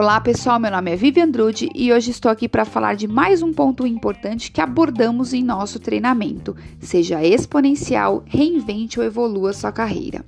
Olá pessoal, meu nome é Vivian Drude e hoje estou aqui para falar de mais um ponto importante que abordamos em nosso treinamento. Seja exponencial, reinvente ou evolua sua carreira.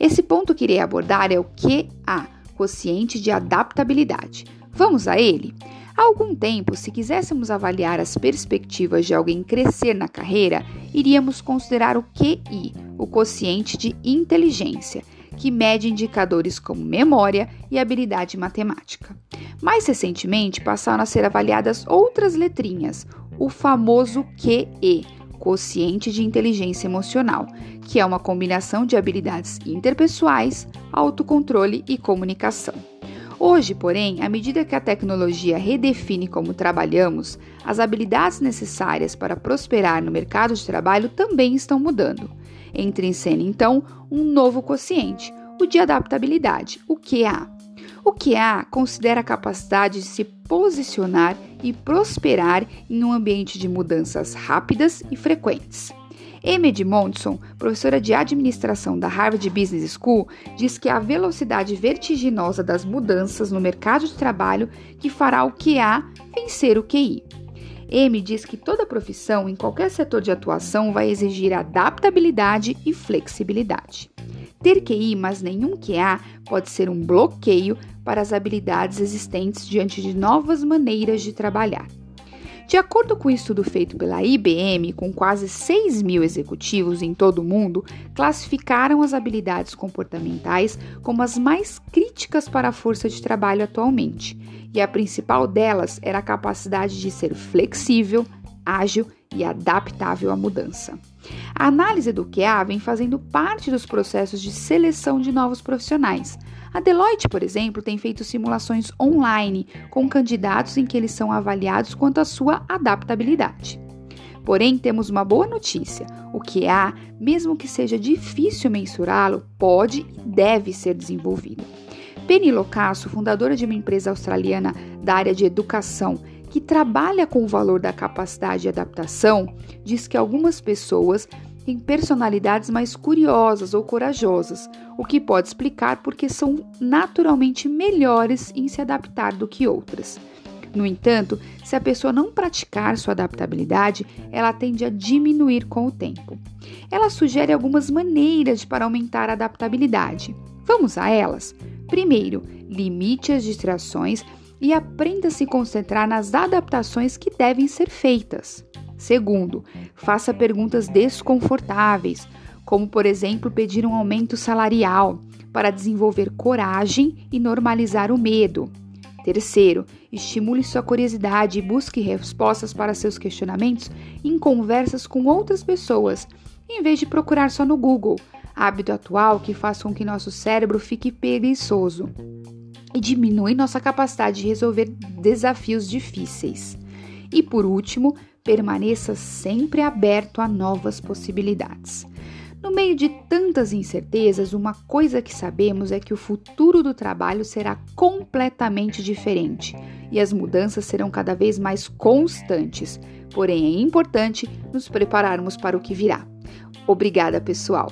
Esse ponto que irei abordar é o QA, quociente de adaptabilidade. Vamos a ele? Há algum tempo, se quiséssemos avaliar as perspectivas de alguém crescer na carreira, iríamos considerar o QI, o quociente de inteligência que mede indicadores como memória e habilidade matemática. Mais recentemente, passaram a ser avaliadas outras letrinhas, o famoso QE, quociente de inteligência emocional, que é uma combinação de habilidades interpessoais, autocontrole e comunicação. Hoje, porém, à medida que a tecnologia redefine como trabalhamos, as habilidades necessárias para prosperar no mercado de trabalho também estão mudando. Entra em cena, então, um novo quociente, o de adaptabilidade, o QA. O QA considera a capacidade de se posicionar e prosperar em um ambiente de mudanças rápidas e frequentes. Amy Monson, professora de administração da Harvard Business School, diz que é a velocidade vertiginosa das mudanças no mercado de trabalho que fará o QA vencer o QI. M diz que toda profissão, em qualquer setor de atuação, vai exigir adaptabilidade e flexibilidade. Ter QI, mas nenhum QA, pode ser um bloqueio para as habilidades existentes diante de novas maneiras de trabalhar. De acordo com o um estudo feito pela IBM, com quase 6 mil executivos em todo o mundo, classificaram as habilidades comportamentais como as mais críticas para a força de trabalho atualmente, e a principal delas era a capacidade de ser flexível, ágil e adaptável à mudança. A análise do QA vem fazendo parte dos processos de seleção de novos profissionais. A Deloitte, por exemplo, tem feito simulações online com candidatos em que eles são avaliados quanto à sua adaptabilidade. Porém, temos uma boa notícia: o QA, mesmo que seja difícil mensurá-lo, pode e deve ser desenvolvido. Penny Locasso, fundadora de uma empresa australiana da área de educação que trabalha com o valor da capacidade de adaptação, diz que algumas pessoas têm personalidades mais curiosas ou corajosas, o que pode explicar porque são naturalmente melhores em se adaptar do que outras. No entanto, se a pessoa não praticar sua adaptabilidade, ela tende a diminuir com o tempo. Ela sugere algumas maneiras para aumentar a adaptabilidade. Vamos a elas? Primeiro, limite as distrações e aprenda a se concentrar nas adaptações que devem ser feitas. Segundo, faça perguntas desconfortáveis, como por exemplo pedir um aumento salarial, para desenvolver coragem e normalizar o medo. Terceiro, estimule sua curiosidade e busque respostas para seus questionamentos em conversas com outras pessoas, em vez de procurar só no Google, hábito atual que faz com que nosso cérebro fique preguiçoso e diminui nossa capacidade de resolver desafios difíceis. E por último, permaneça sempre aberto a novas possibilidades. No meio de tantas incertezas, uma coisa que sabemos é que o futuro do trabalho será completamente diferente e as mudanças serão cada vez mais constantes. Porém, é importante nos prepararmos para o que virá. Obrigada, pessoal!